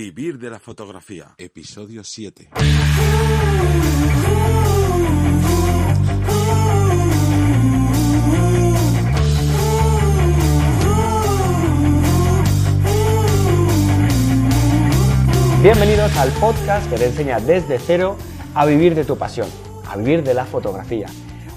Vivir de la fotografía. Episodio 7. Bienvenidos al podcast que te enseña desde cero a vivir de tu pasión, a vivir de la fotografía.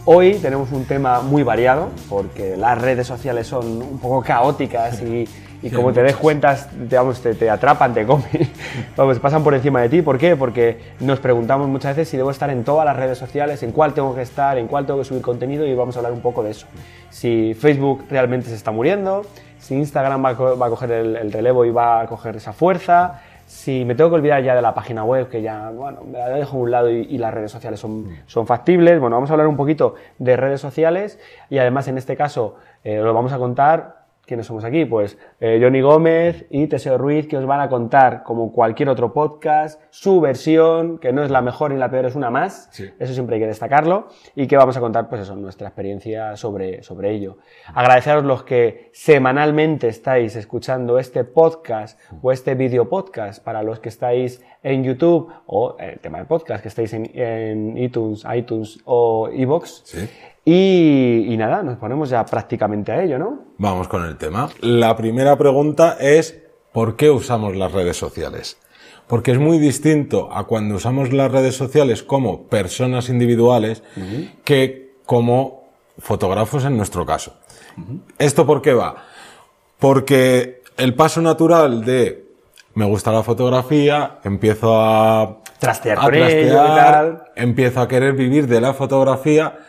Hoy tenemos un tema muy variado porque las redes sociales son un poco caóticas y, y como te des cuenta, digamos, te, te atrapan, te comen, vamos, pasan por encima de ti. ¿Por qué? Porque nos preguntamos muchas veces si debo estar en todas las redes sociales, en cuál tengo que estar, en cuál tengo que subir contenido y vamos a hablar un poco de eso. Si Facebook realmente se está muriendo, si Instagram va a, co- va a coger el, el relevo y va a coger esa fuerza, si me tengo que olvidar ya de la página web, que ya, bueno, me la dejo a un lado y, y las redes sociales son, son factibles. Bueno, vamos a hablar un poquito de redes sociales y además en este caso eh, lo vamos a contar. ¿Quiénes somos aquí? Pues eh, Johnny Gómez y Teseo Ruiz, que os van a contar, como cualquier otro podcast, su versión, que no es la mejor ni la peor, es una más. Eso siempre hay que destacarlo. Y que vamos a contar, pues eso, nuestra experiencia sobre, sobre ello. Agradeceros los que semanalmente estáis escuchando este podcast o este video podcast para los que estáis en YouTube o el tema del podcast que estáis en, en iTunes, iTunes o iBox. Sí. Y, y nada, nos ponemos ya prácticamente a ello, ¿no? Vamos con el tema. La primera pregunta es ¿por qué usamos las redes sociales? Porque es muy distinto a cuando usamos las redes sociales como personas individuales que como fotógrafos en nuestro caso. ¿Esto por qué va? Porque el paso natural de me gusta la fotografía, empiezo a Trastear a ello trastear, empiezo a querer vivir de la fotografía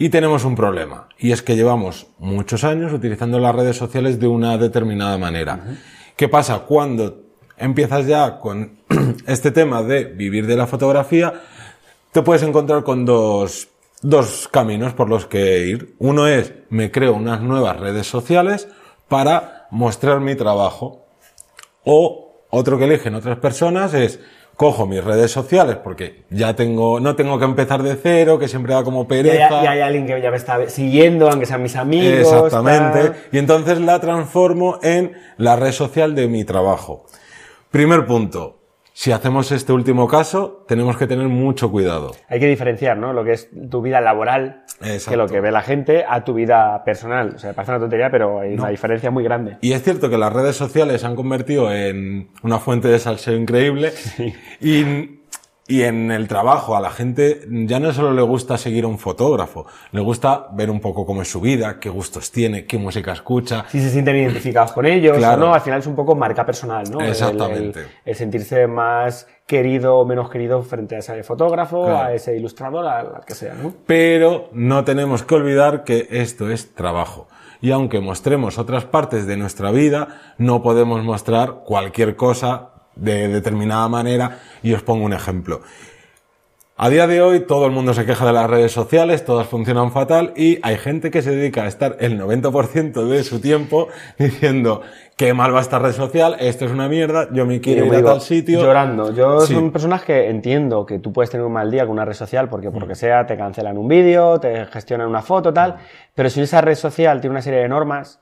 y tenemos un problema. Y es que llevamos muchos años utilizando las redes sociales de una determinada manera. ¿Qué pasa? Cuando empiezas ya con este tema de vivir de la fotografía, te puedes encontrar con dos, dos caminos por los que ir. Uno es, me creo unas nuevas redes sociales para mostrar mi trabajo. O otro que eligen otras personas es cojo mis redes sociales porque ya tengo, no tengo que empezar de cero, que siempre da como Y hay, pereza. y hay alguien que ya me está siguiendo, aunque sean mis amigos. Exactamente. tal. Y entonces la transformo en la red social de mi trabajo. Primer punto. Si hacemos este último caso, tenemos que tener mucho cuidado. Hay que diferenciar, ¿no? Lo que es tu vida laboral, Exacto. que lo que ve la gente, a tu vida personal. O sea, parece una tontería, pero hay una diferencia muy grande. Y es cierto que las redes sociales se han convertido en una fuente de salseo increíble. Y, y en el trabajo a la gente ya no solo le gusta seguir a un fotógrafo, le gusta ver un poco cómo es su vida, qué gustos tiene, qué música escucha. Si se sienten identificados con ellos, Claro. o no, al final es un poco marca personal, ¿no? El- el- Exactamente. El, sentirse más querido o menos querido frente a ese fotógrafo, Claro. a ese ilustrador, a la que sea, ¿no? Pero no tenemos que olvidar que esto es trabajo. Y aunque mostremos otras partes de nuestra vida, no podemos mostrar cualquier cosa de determinada manera. Y os pongo un ejemplo. A día de hoy todo el mundo se queja de las redes sociales, todas funcionan fatal y hay gente que se dedica a estar el 90% de su tiempo diciendo qué mal va esta red social, esto es una mierda, yo me quiero ir a tal sitio. Llorando. Yo Sí. son personas que entiendo que tú puedes tener un mal día con una red social porque por lo que sea te cancelan un vídeo, te gestionan una foto, tal. Pero si esa red social tiene una serie de normas,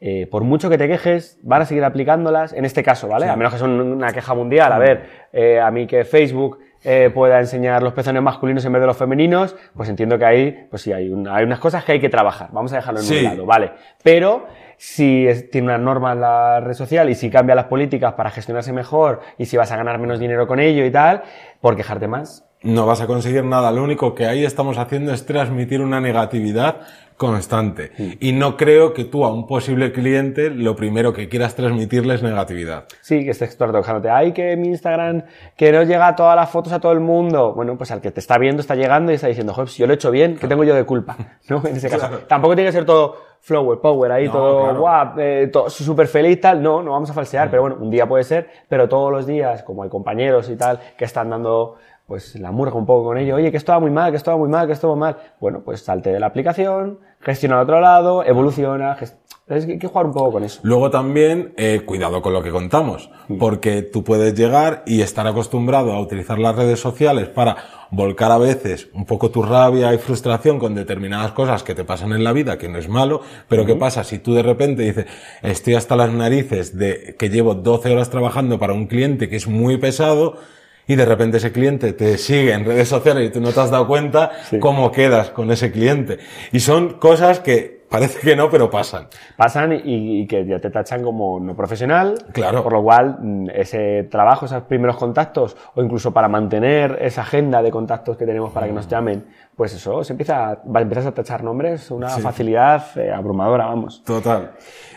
eh, por mucho que te quejes, van a seguir aplicándolas. En este caso, ¿vale? A menos que son una queja mundial. A ver, eh, a mí que Facebook eh, pueda enseñar los pezones masculinos en vez de los femeninos, pues entiendo que ahí, pues sí, hay, hay unas cosas que hay que trabajar. Vamos a dejarlo en Sí. un lado, ¿vale? Pero si es- tiene unas normas la red social y si cambia las políticas para gestionarse mejor y si vas a ganar menos dinero con ello y tal, por quejarte más. No vas a conseguir nada. Lo único que ahí estamos haciendo es transmitir una negatividad constante. Y no creo que tú a un posible cliente lo primero que quieras transmitirle es negatividad. Sí, que estés quejándote. Ay, que mi Instagram, que no llega todas las fotos a todo el mundo. Bueno, pues al que te está viendo está llegando y está diciendo, joder, si yo lo he hecho bien, ¿qué tengo yo de culpa? ¿No? En ese caso. Claro. Tampoco tiene que ser todo flower, power, ahí No, todo claro. guap, eh, súper feliz, tal. No, no vamos a falsear, pero bueno, un día puede ser, pero todos los días, como hay compañeros y tal, que están dando pues la murga un poco con ello, oye, que esto va muy mal, que esto va muy mal, que esto va mal. Bueno, pues salte de la aplicación, gestiona al otro lado, evoluciona, ges- Entonces hay que jugar un poco con eso. Luego también, eh, cuidado con lo que contamos, porque tú puedes llegar y estar acostumbrado a utilizar las redes sociales para volcar a veces un poco tu rabia y frustración con determinadas cosas que te pasan en la vida, que no es malo, pero ¿qué pasa si tú de repente dices, estoy hasta las narices de que llevo 12 horas trabajando para un cliente que es muy pesado, y de repente ese cliente te sigue en redes sociales y tú no te has dado cuenta cómo quedas con ese cliente. Y son cosas que parece que no, pero pasan. Pasan y, y, que ya te tachan como no profesional. Claro. Por lo cual, mm, ese trabajo, esos primeros contactos, o incluso para mantener esa agenda de contactos que tenemos para que nos llamen, pues eso, se empieza, empiezas a tachar nombres, una facilidad eh, abrumadora, vamos. Total.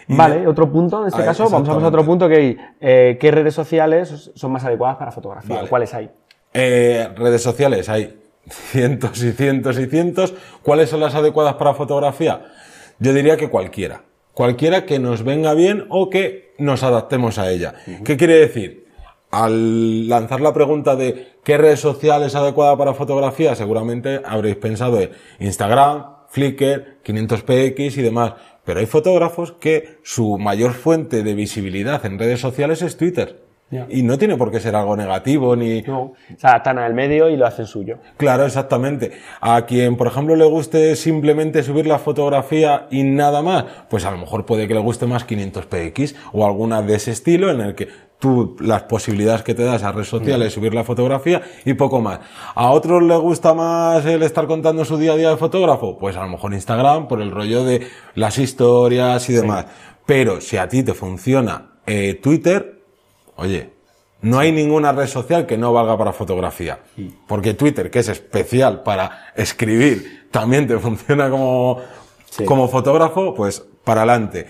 Vale, otro punto, en este caso, vamos a otro punto que eh, ¿qué redes sociales son más adecuadas para fotografía? ¿Cuáles hay? Eh, redes sociales hay cientos y cientos y cientos. ¿Cuáles son las adecuadas para fotografía? Yo diría que cualquiera. Cualquiera que nos venga bien o que nos adaptemos a ella. ¿Qué quiere decir? Al lanzar la pregunta de qué red social es adecuada para fotografía, seguramente habréis pensado en Instagram, Flickr, 500px y demás. Pero hay fotógrafos que su mayor fuente de visibilidad en redes sociales es Twitter. Y no tiene por qué ser algo negativo ni... No, o sea, están al medio y lo hacen suyo. Claro, exactamente. A quien, por ejemplo, le guste simplemente subir la fotografía y nada más, pues a lo mejor puede que le guste más 500px o alguna de ese estilo en el que tú las posibilidades que te das a redes sociales, subir la fotografía y poco más. ¿A otros les gusta más el estar contando su día a día de fotógrafo? Pues a lo mejor Instagram por el rollo de las historias y demás. Pero si a ti te funciona eh, Twitter, oye, no hay ninguna red social que no valga para fotografía. Porque Twitter, que es especial para escribir, también te funciona como, como fotógrafo, pues para adelante.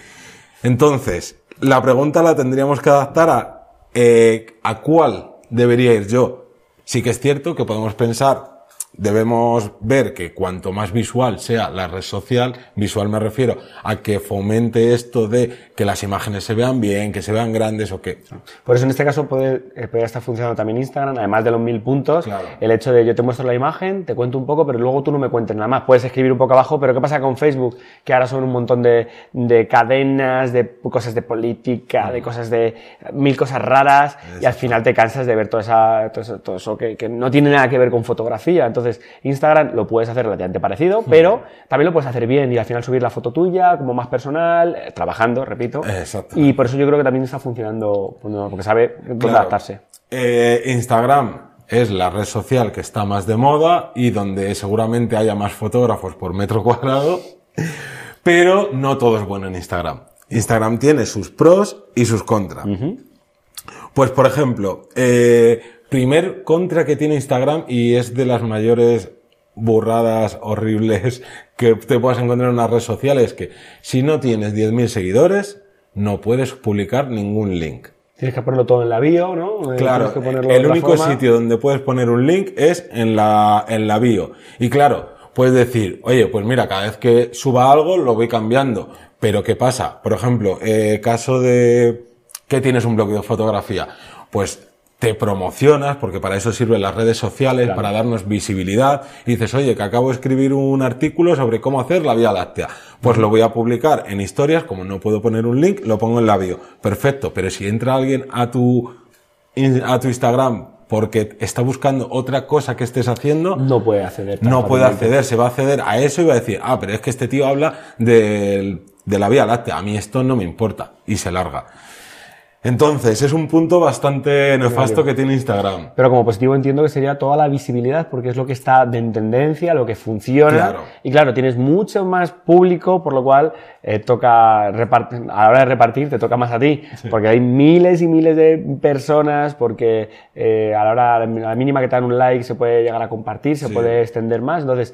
Entonces, la pregunta la tendríamos que adaptar a eh, ¿a cuál debería ir yo? Sí que es cierto que podemos pensar debemos ver que cuanto más visual sea la red social, visual me refiero a que fomente esto de que las imágenes se vean bien, que se vean grandes o que... Por eso en este caso puede, eh, puede estar funcionando también Instagram, además de los mil puntos, el hecho de yo te muestro la imagen, te cuento un poco, pero luego tú no me cuentes nada más. Puedes escribir un poco abajo, pero ¿qué pasa con Facebook? Que ahora son un montón de, de cadenas, de cosas de política, de cosas de mil cosas raras, y al final te cansas de ver toda esa, todo eso, todo eso que, que no tiene nada que ver con fotografía. Entonces, entonces, Instagram lo puedes hacer relativamente parecido, pero también lo puedes hacer bien y al final subir la foto tuya como más personal, eh, trabajando, repito. Y por eso yo creo que también está funcionando, porque sabe dónde adaptarse. Eh, Instagram es la red social que está más de moda y donde seguramente haya más fotógrafos por metro cuadrado, pero no todo es bueno en Instagram. Instagram tiene sus pros y sus contras. Pues, por ejemplo, eh, primer contra que tiene Instagram y es de las mayores burradas horribles que te puedas encontrar en una red social es que si no tienes 10.000 seguidores, no puedes publicar ningún link. Tienes que ponerlo todo en la bio, ¿no? Eh, claro, el único sitio donde puedes poner un link es en la, en la bio. Y claro, puedes decir, oye, pues mira, cada vez que suba algo lo voy cambiando. Pero ¿qué pasa? Por ejemplo, eh, caso de que tienes un blog de fotografía, pues te promocionas, porque para eso sirven las redes sociales, para darnos visibilidad, y dices, oye, que acabo de escribir un artículo sobre cómo hacer la Vía Láctea. Pues lo voy a publicar en historias, como no puedo poner un link, lo pongo en la bio. Perfecto, pero si entra alguien a tu, a tu Instagram porque está buscando otra cosa que estés haciendo, no puede acceder. No puede acceder, se va a acceder a eso y va a decir, ah, pero es que este tío habla de, de la Vía Láctea, a mí esto no me importa, y se larga. Entonces, es un punto bastante nefasto que tiene Instagram. Pero como positivo entiendo que sería toda la visibilidad, porque es lo que está en tendencia, lo que funciona. Y claro, tienes mucho más público, por lo cual eh, toca a la hora de repartir te toca más a ti, porque hay miles y miles de personas, porque eh, a la hora, a la mínima que te dan un like se puede llegar a compartir, se puede extender más. Entonces,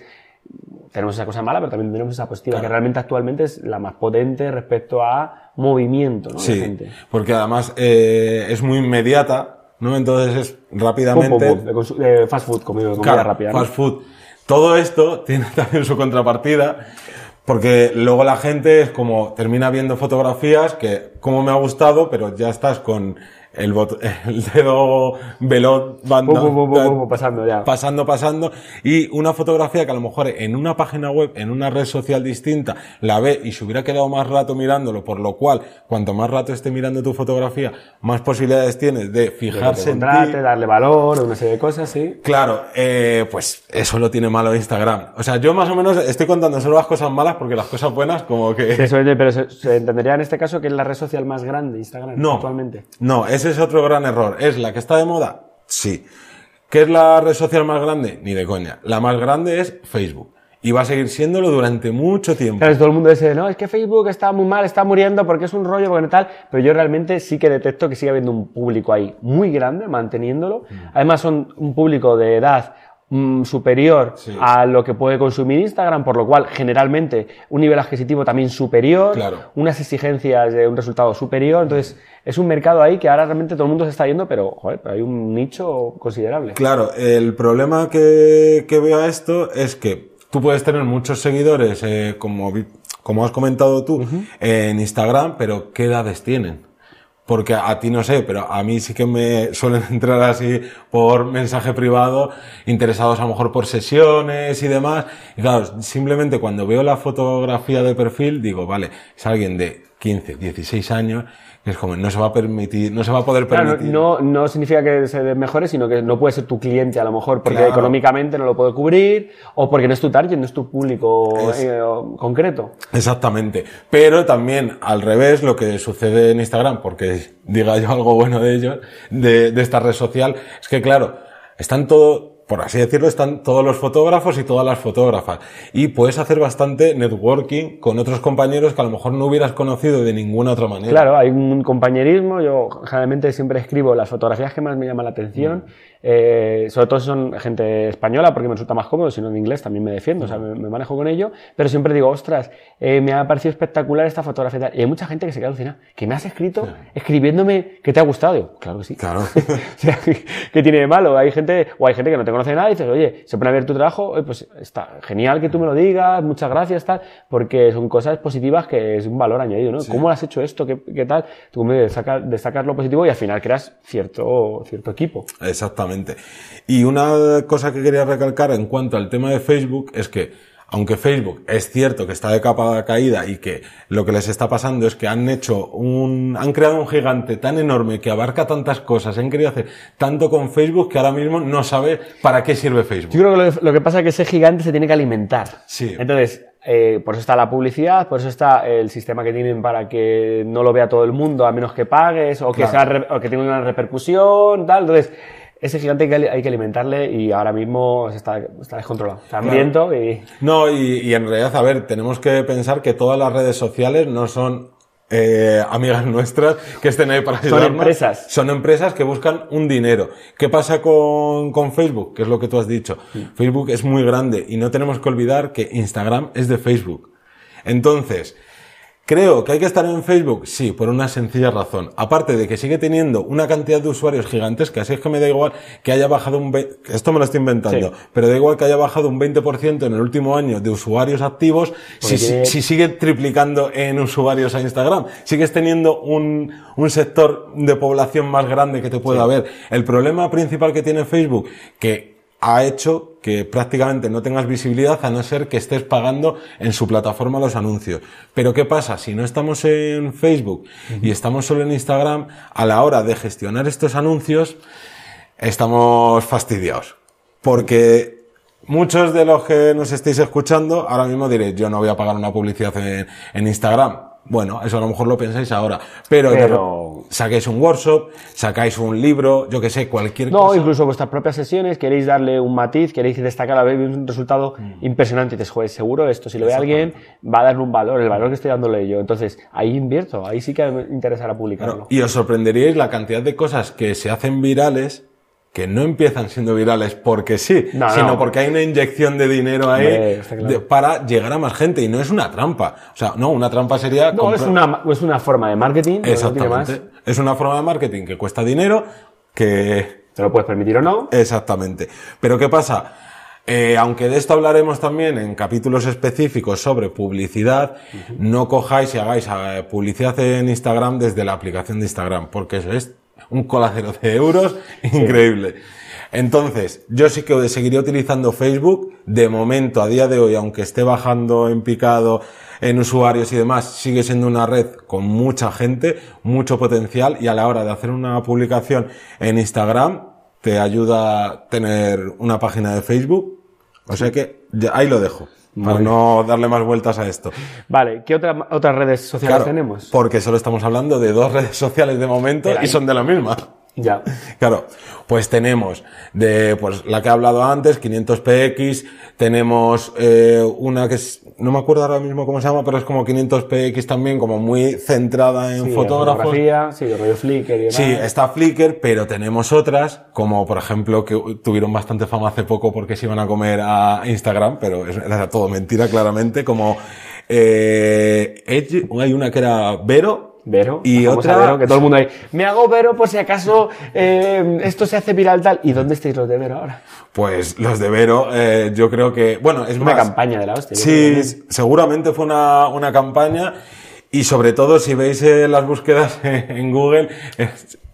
tenemos esa cosa mala, pero también tenemos esa positiva, que realmente actualmente es la más potente respecto a movimiento, ¿no? Sí, porque además eh, es muy inmediata, ¿no? Entonces es rápidamente... de fast food, comida, comida rápida. Fast food. Todo esto tiene también su contrapartida, porque luego la gente es como, termina viendo fotografías que, como me ha gustado, pero ya estás con el, bot- el dedo veloz pasando ya. pasando, pasando, y una fotografía que a lo mejor en una página web, en una red social distinta, la ve y se hubiera quedado más rato mirándolo, por lo cual, cuanto más rato esté mirando tu fotografía, más posibilidades tienes de fijarse en ti. darle valor, una serie de cosas, sí. Claro, eh, pues eso lo tiene malo Instagram. O sea, yo más o menos estoy contando solo las cosas malas porque las cosas buenas como que... Eso, pero se, entendería en este caso que es la red social más grande, Instagram, No, actualmente. no, ese es otro gran error. ¿Es la que está de moda? Sí. ¿Qué es la red social más grande? Ni de coña. La más grande es Facebook. Y va a seguir siéndolo durante mucho tiempo. Claro, todo el mundo dice, no, es que Facebook está muy mal, está muriendo porque es un rollo, porque tal, pero yo realmente sí que detecto que sigue habiendo un público ahí muy grande, manteniéndolo. Mm. Además son un público de edad mm, superior Sí. a lo que puede consumir Instagram, por lo cual generalmente un nivel adquisitivo también superior, Claro. unas exigencias de un resultado superior, entonces es un mercado ahí que ahora realmente todo el mundo se está yendo, pero joder, pero hay un nicho considerable. Claro, el problema que, que veo a esto es que tú puedes tener muchos seguidores, eh, como, como has comentado tú, en Instagram, pero ¿qué edades tienen? Porque a ti no sé, pero a mí sí que me suelen entrar así por mensaje privado, interesados a lo mejor por sesiones y demás. Y claro, simplemente cuando veo la fotografía de perfil, digo, vale, es alguien de 15, 16 años, es como, no se va a permitir, no se va a poder Claro, permitir. no, no significa que se mejore, sino que no puede ser tu cliente a lo mejor porque Claro. económicamente no lo puede cubrir o porque no es tu target, no es tu público Es- eh, concreto. Exactamente. Pero también al revés lo que sucede en Instagram, porque diga yo algo bueno de ellos, de, de esta red social, es que claro, están todo, por así decirlo, están todos los fotógrafos y todas las fotógrafas. Y puedes hacer bastante networking con otros compañeros que a lo mejor no hubieras conocido de ninguna otra manera. Claro, hay un compañerismo. Yo generalmente siempre escribo las fotografías que más me llaman la atención. Eh, sobre todo si son gente española, porque me resulta más cómodo. Si no en inglés también me defiendo, o sea, me, me manejo con ello. Pero siempre digo, ostras, eh, me ha parecido espectacular esta fotografía. y tal". Y hay mucha gente que se queda alucinada. Que me has escrito escribiéndome que te ha gustado. Digo, claro que sí. Claro. o sea, ¿qué tiene de malo? Hay gente, o hay gente que no te conoce de nada y dices, oye, se pone a ver tu trabajo, oye, pues está genial que tú me lo digas, muchas gracias, tal, porque son cosas positivas que es un valor añadido, ¿no? ¿Cómo has hecho esto? ¿Qué, qué tal? Tú me destacas, destacas lo positivo y al final creas cierto, cierto equipo. Exactamente. Y una cosa que quería recalcar en cuanto al tema de Facebook es que, aunque Facebook es cierto que está de capa caída y que lo que les está pasando es que han hecho un, han creado un gigante tan enorme que abarca tantas cosas, han querido hacer tanto con Facebook que ahora mismo no sabe para qué sirve Facebook. Yo creo que lo, lo que pasa es que ese gigante se tiene que alimentar. Sí. Entonces, eh, por eso está la publicidad, por eso está el sistema que tienen para que no lo vea todo el mundo a menos que pagues o que, Claro. sea o que tenga una repercusión, tal. Entonces, ese gigante hay que, hay que alimentarle y ahora mismo se está, está descontrolado. Está hambriento y... No, y, y en realidad, a ver, tenemos que pensar que todas las redes sociales no son eh, amigas nuestras que estén ahí para Son ayudarnos. empresas. Son empresas que buscan un dinero. ¿Qué pasa con, con Facebook? Que es lo que tú has dicho. Facebook es muy grande y no tenemos que olvidar que Instagram es de Facebook. Entonces, Creo que hay que estar en Facebook, sí, por una sencilla razón. Aparte de que sigue teniendo una cantidad de usuarios gigantesca, así es que me da igual que haya bajado un... Esto me lo estoy inventando, Sí. pero da igual que haya bajado un 20% en el último año de usuarios activos, si, si- tiene- si sigue triplicando en usuarios a Instagram. Sigues teniendo un, un sector de población más grande que te pueda haber. El problema principal que tiene Facebook, que ha hecho que prácticamente no tengas visibilidad a no ser que estés pagando en su plataforma los anuncios. Pero ¿qué pasa? Si no estamos en Facebook y estamos solo en Instagram, a la hora de gestionar estos anuncios, estamos fastidiados. Porque muchos de los que nos estéis escuchando, ahora mismo diréis, yo no voy a pagar una publicidad en, en Instagram. Bueno, eso a lo mejor lo pensáis ahora. Pero, Pero- sacáis un workshop, sacáis un libro, yo que sé, cualquier No, cosa. incluso vuestras propias sesiones, queréis darle un matiz, queréis destacar, veis un resultado impresionante y dices, joder, seguro esto, si lo ve alguien, va a darle un valor, el valor que estoy dándole yo. Entonces, ahí invierto, ahí sí que me interesará publicarlo. Y os sorprenderíais la cantidad de cosas que se hacen virales que no empiezan siendo virales porque sí, No, sino no. porque hay una inyección de dinero ahí claro. de- para llegar a más gente y no es una trampa. O sea, no, una trampa sería No, es una, es una forma de marketing, tiene más. Exactamente. Es una forma de marketing que cuesta dinero, que Te lo puedes permitir o no. Exactamente. Pero ¿qué pasa? Eh, aunque de esto hablaremos también en capítulos específicos sobre publicidad, no cojáis y hagáis eh, publicidad en Instagram desde la aplicación de Instagram, porque eso es un colacero de euros increíble. Entonces, yo sí que seguiría utilizando Facebook. De momento, a día de hoy, aunque esté bajando en picado en usuarios y demás, sigue siendo una red con mucha gente, mucho potencial y a la hora de hacer una publicación en Instagram, te ayuda a tener una página de Facebook. O sea que ahí lo dejo. Para no darle más vueltas a esto. Vale, ¿qué otra, otras redes sociales tenemos? Porque solo estamos hablando de dos redes sociales de momento y son de la misma. Ya. Claro, pues tenemos de pues la que he hablado antes, 500px, tenemos eh, una que es, no me acuerdo ahora mismo cómo se llama, pero es como 500px también, como muy centrada en sí, fotógrafos. Fotografía, sí, de rollo Flickr y demás. Sí, está Flickr, pero tenemos otras, como por ejemplo que tuvieron bastante fama hace poco porque se iban a comer a Instagram, pero era todo mentira claramente, como eh, Edge, hay una que era Vero, Vero. Y otra. Vero, que todo el mundo ahí. Me hago Vero por si acaso eh, esto se hace viral tal. ¿Y dónde estáis los de Vero ahora? Pues los de Vero, eh, yo creo que. Bueno, es una más, campaña de la hostia. Sí, seguramente fue una, una campaña. Y sobre todo, si veis eh, las búsquedas en Google,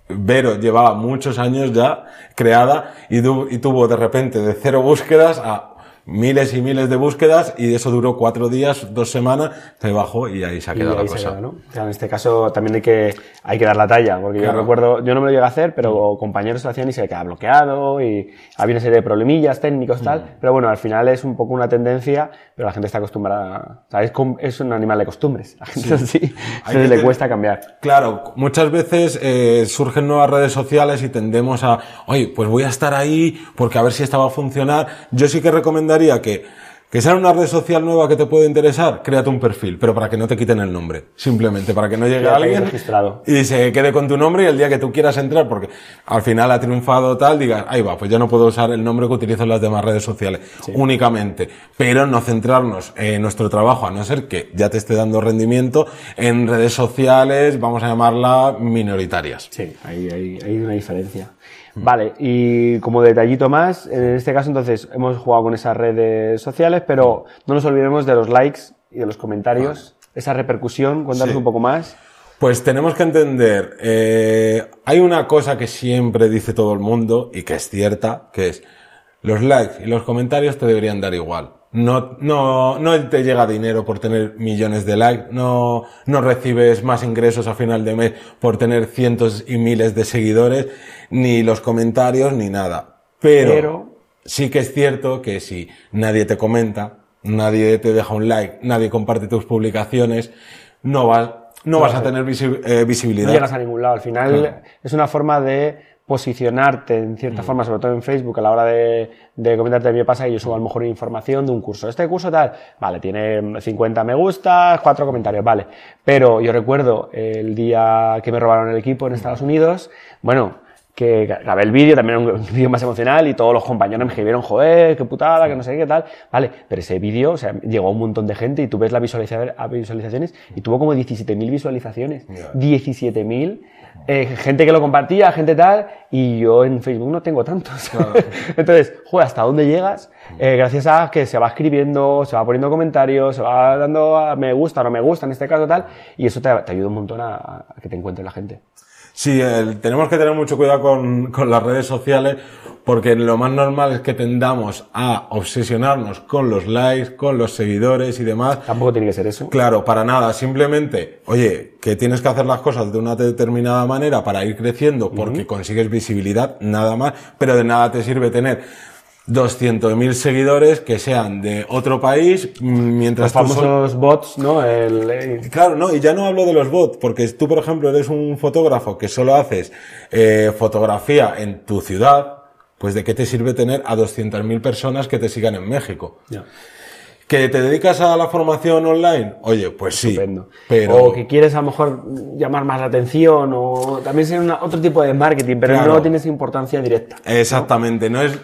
Vero llevaba muchos años ya creada y, y tuvo de repente de cero búsquedas a miles y miles de búsquedas y eso duró cuatro días, dos semanas, se bajó y ahí se ha quedado la cosa. Queda, ¿no? en este caso también hay que, hay que dar la talla, porque claro. yo recuerdo, yo no me lo llegué a hacer, pero compañeros lo hacían y se quedaba bloqueado y había una serie de problemillas técnicos tal, mm. pero bueno, al final es un poco una tendencia, pero la gente está acostumbrada, ¿sabes? Es un animal de costumbres, a la gente sí, sí le tener... cuesta cambiar. Claro, muchas veces eh, surgen nuevas redes sociales y tendemos a, oye, pues voy a estar ahí porque a ver si esta va a funcionar. Yo sí que recomendaría que, que sea una red social nueva que te puede interesar, créate un perfil, pero para que no te quiten el nombre. Simplemente, para que no llegue alguien registrado. y se quede con tu nombre y el día que tú quieras entrar, porque al final ha triunfado tal, digas, ahí va, pues ya no puedo usar el nombre que utilizo en las demás redes sociales sí. únicamente. Pero no centrarnos en nuestro trabajo, a no ser que ya te esté dando rendimiento en redes sociales, vamos a llamarla minoritarias. Sí, ahí hay, hay una diferencia. Vale, y como detallito más, en este caso entonces hemos jugado con esas redes sociales, pero no nos olvidemos de los likes y de los comentarios, vale. esa repercusión, cuéntanos sí. un poco más. Pues tenemos que entender, eh, hay una cosa que siempre dice todo el mundo y que es cierta, que es los likes y los comentarios te deberían dar igual. No, no, no te llega dinero por tener millones de likes, no, no recibes más ingresos a final de mes por tener cientos y miles de seguidores, ni los comentarios, ni nada. Pero, Pero, sí que es cierto que si nadie te comenta, nadie te deja un like, nadie comparte tus publicaciones, no vas, no vas a tener visi eh, visibilidad. No llegas a ningún lado. Al final claro. es una forma de posicionarte en cierta mm. forma, sobre todo en Facebook, a la hora de, de comentarte a mí me pasa que yo subo a lo mejor información de un curso. Este curso tal, vale, tiene 50 me gustas, 4 comentarios, vale. Pero yo recuerdo el día que me robaron el equipo en Estados Unidos, bueno, que grabé el vídeo, también un vídeo más emocional y todos los compañeros me escribieron, joder, qué putada, que no sé qué tal, vale, pero ese vídeo, o sea, llegó a un montón de gente y tú ves las visualizaciones y tuvo como 17.000 visualizaciones, yeah. 17.000 eh, gente que lo compartía, gente tal, y yo en Facebook no tengo tantos. Claro. Entonces, joder, ¿hasta dónde llegas? Eh, gracias a que se va escribiendo, se va poniendo comentarios, se va dando a me gusta, no me gusta, en este caso tal, y eso te, te ayuda un montón a, a, que te encuentre la gente. Sí, el, tenemos que tener mucho cuidado con, con las redes sociales porque lo más normal es que tendamos a obsesionarnos con los likes, con los seguidores y demás. Tampoco tiene que ser eso. Claro, para nada. Simplemente, oye, que tienes que hacer las cosas de una determinada manera para ir creciendo porque uh -huh. consigues visibilidad, nada más, pero de nada te sirve tener 200.000 seguidores que sean de otro país mientras los famosos bots no el... claro no y ya no hablo de los bots porque tú por ejemplo eres un fotógrafo que solo haces eh, fotografía en tu ciudad pues de qué te sirve tener a 200.000 personas que te sigan en México yeah. ¿Que te dedicas a la formación online? Oye, pues sí. Estupendo. Pero... O que quieres a lo mejor llamar más la atención o también ser una, otro tipo de marketing, pero claro. no tienes importancia directa. Exactamente. ¿no? no es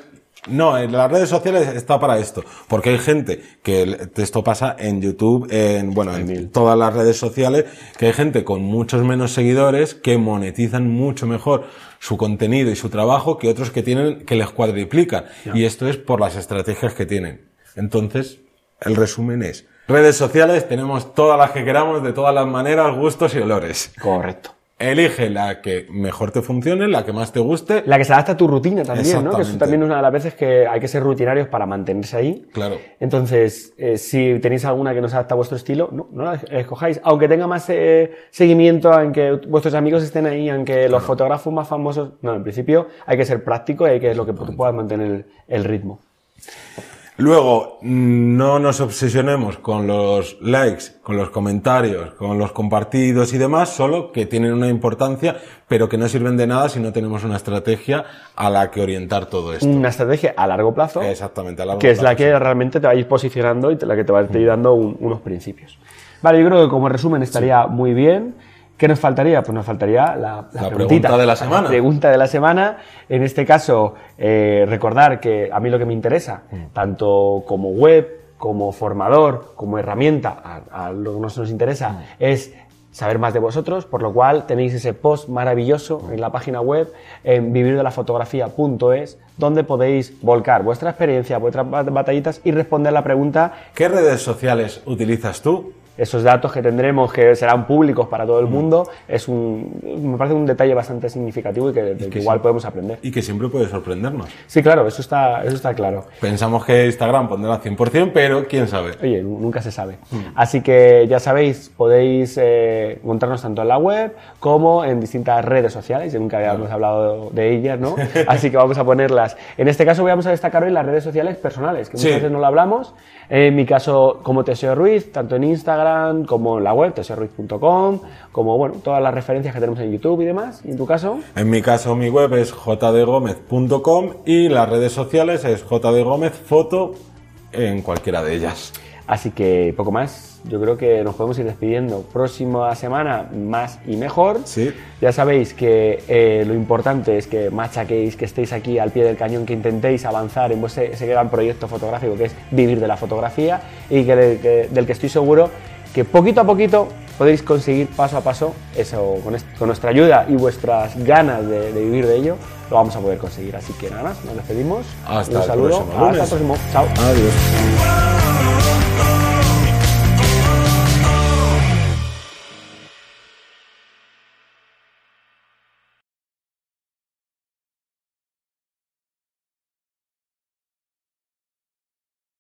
no, en las redes sociales está para esto, porque hay gente que esto pasa en YouTube, en bueno, en todas las redes sociales, que hay gente con muchos menos seguidores que monetizan mucho mejor su contenido y su trabajo que otros que tienen que les cuadriplican. Y esto es por las estrategias que tienen. Entonces, el resumen es, redes sociales tenemos todas las que queramos, de todas las maneras, gustos y olores. Correcto. Elige la que mejor te funcione, la que más te guste. La que se adapta a tu rutina también, ¿no? Que eso también es una de las veces que hay que ser rutinarios para mantenerse ahí. Claro. Entonces, eh, si tenéis alguna que no se adapta a vuestro estilo, no, no la escojáis. Aunque tenga más eh, seguimiento, aunque vuestros amigos estén ahí, aunque los fotógrafos más famosos. No, en principio hay que ser práctico y hay que lo que tú puedas mantener el, el ritmo. Luego, mm, no nos obsesionemos con los likes, con los comentarios, con los compartidos y demás, solo que tienen una importancia, pero que no sirven de nada si no tenemos una estrategia a la que orientar todo esto. Una estrategia a largo plazo. Exactamente, a largo que es la plazo, que realmente te va a ir posicionando y te- la que te va a ir dando un- unos principios. Vale, yo creo que como resumen estaría muy bien. ¿Qué nos faltaría? Pues nos faltaría la, pregunta de la semana. La pregunta de la semana. En este caso, eh, recordar que a mí lo que me interesa, Mm. tanto como web, como formador, como herramienta, a, a lo que nos, nos interesa, Mm. es saber más de vosotros, por lo cual tenéis ese post maravilloso en la página web en vivirdelafotografía.es donde podéis volcar vuestra experiencia, vuestras bat- batallitas y responder la pregunta ¿Qué redes sociales utilizas tú? Esos datos que tendremos que serán públicos para todo el mundo es un me parece un detalle bastante significativo y que, del que que igual sí. podemos aprender Y que siempre puede sorprendernos. sí claro eso está eso está claro Pensamos que Instagram pondrá 100%, pero quién sabe. Oye, nu- nunca se sabe. Así que ya sabéis, podéis eh, encontrarnos tanto en la web como en distintas redes sociales. Yo nunca habíamos hablado de ellas, ¿no? Así que vamos a ponerlas. En este caso vamos a destacar hoy las redes sociales personales, que muchas Sí. veces no lo hablamos. En mi caso, como Teseo Ruiz, tanto en Instagram como en la web, teseoruiz.com, como bueno, todas las referencias que tenemos en YouTube y demás. ¿Y en tu caso? En mi caso, mi web es jdgomez.com y las redes sociales es jdgomezfoto en cualquiera de ellas. Así que poco más. Yo creo que nos podemos ir despidiendo. Próxima semana, más y mejor. Sí. Ya sabéis que eh, lo importante es que machaquéis, que estéis aquí al pie del cañón, que intentéis avanzar en vuestro, ese gran proyecto fotográfico que es vivir de la fotografía y que- del que estoy seguro que poquito a poquito podéis conseguir paso a paso eso con, est- con nuestra ayuda y vuestras ganas de, de vivir de ello, lo vamos a poder conseguir. Así que nada más, nos despedimos. Hasta Un el saludo. próximo lunes. Hasta el próximo. Chao. Adiós.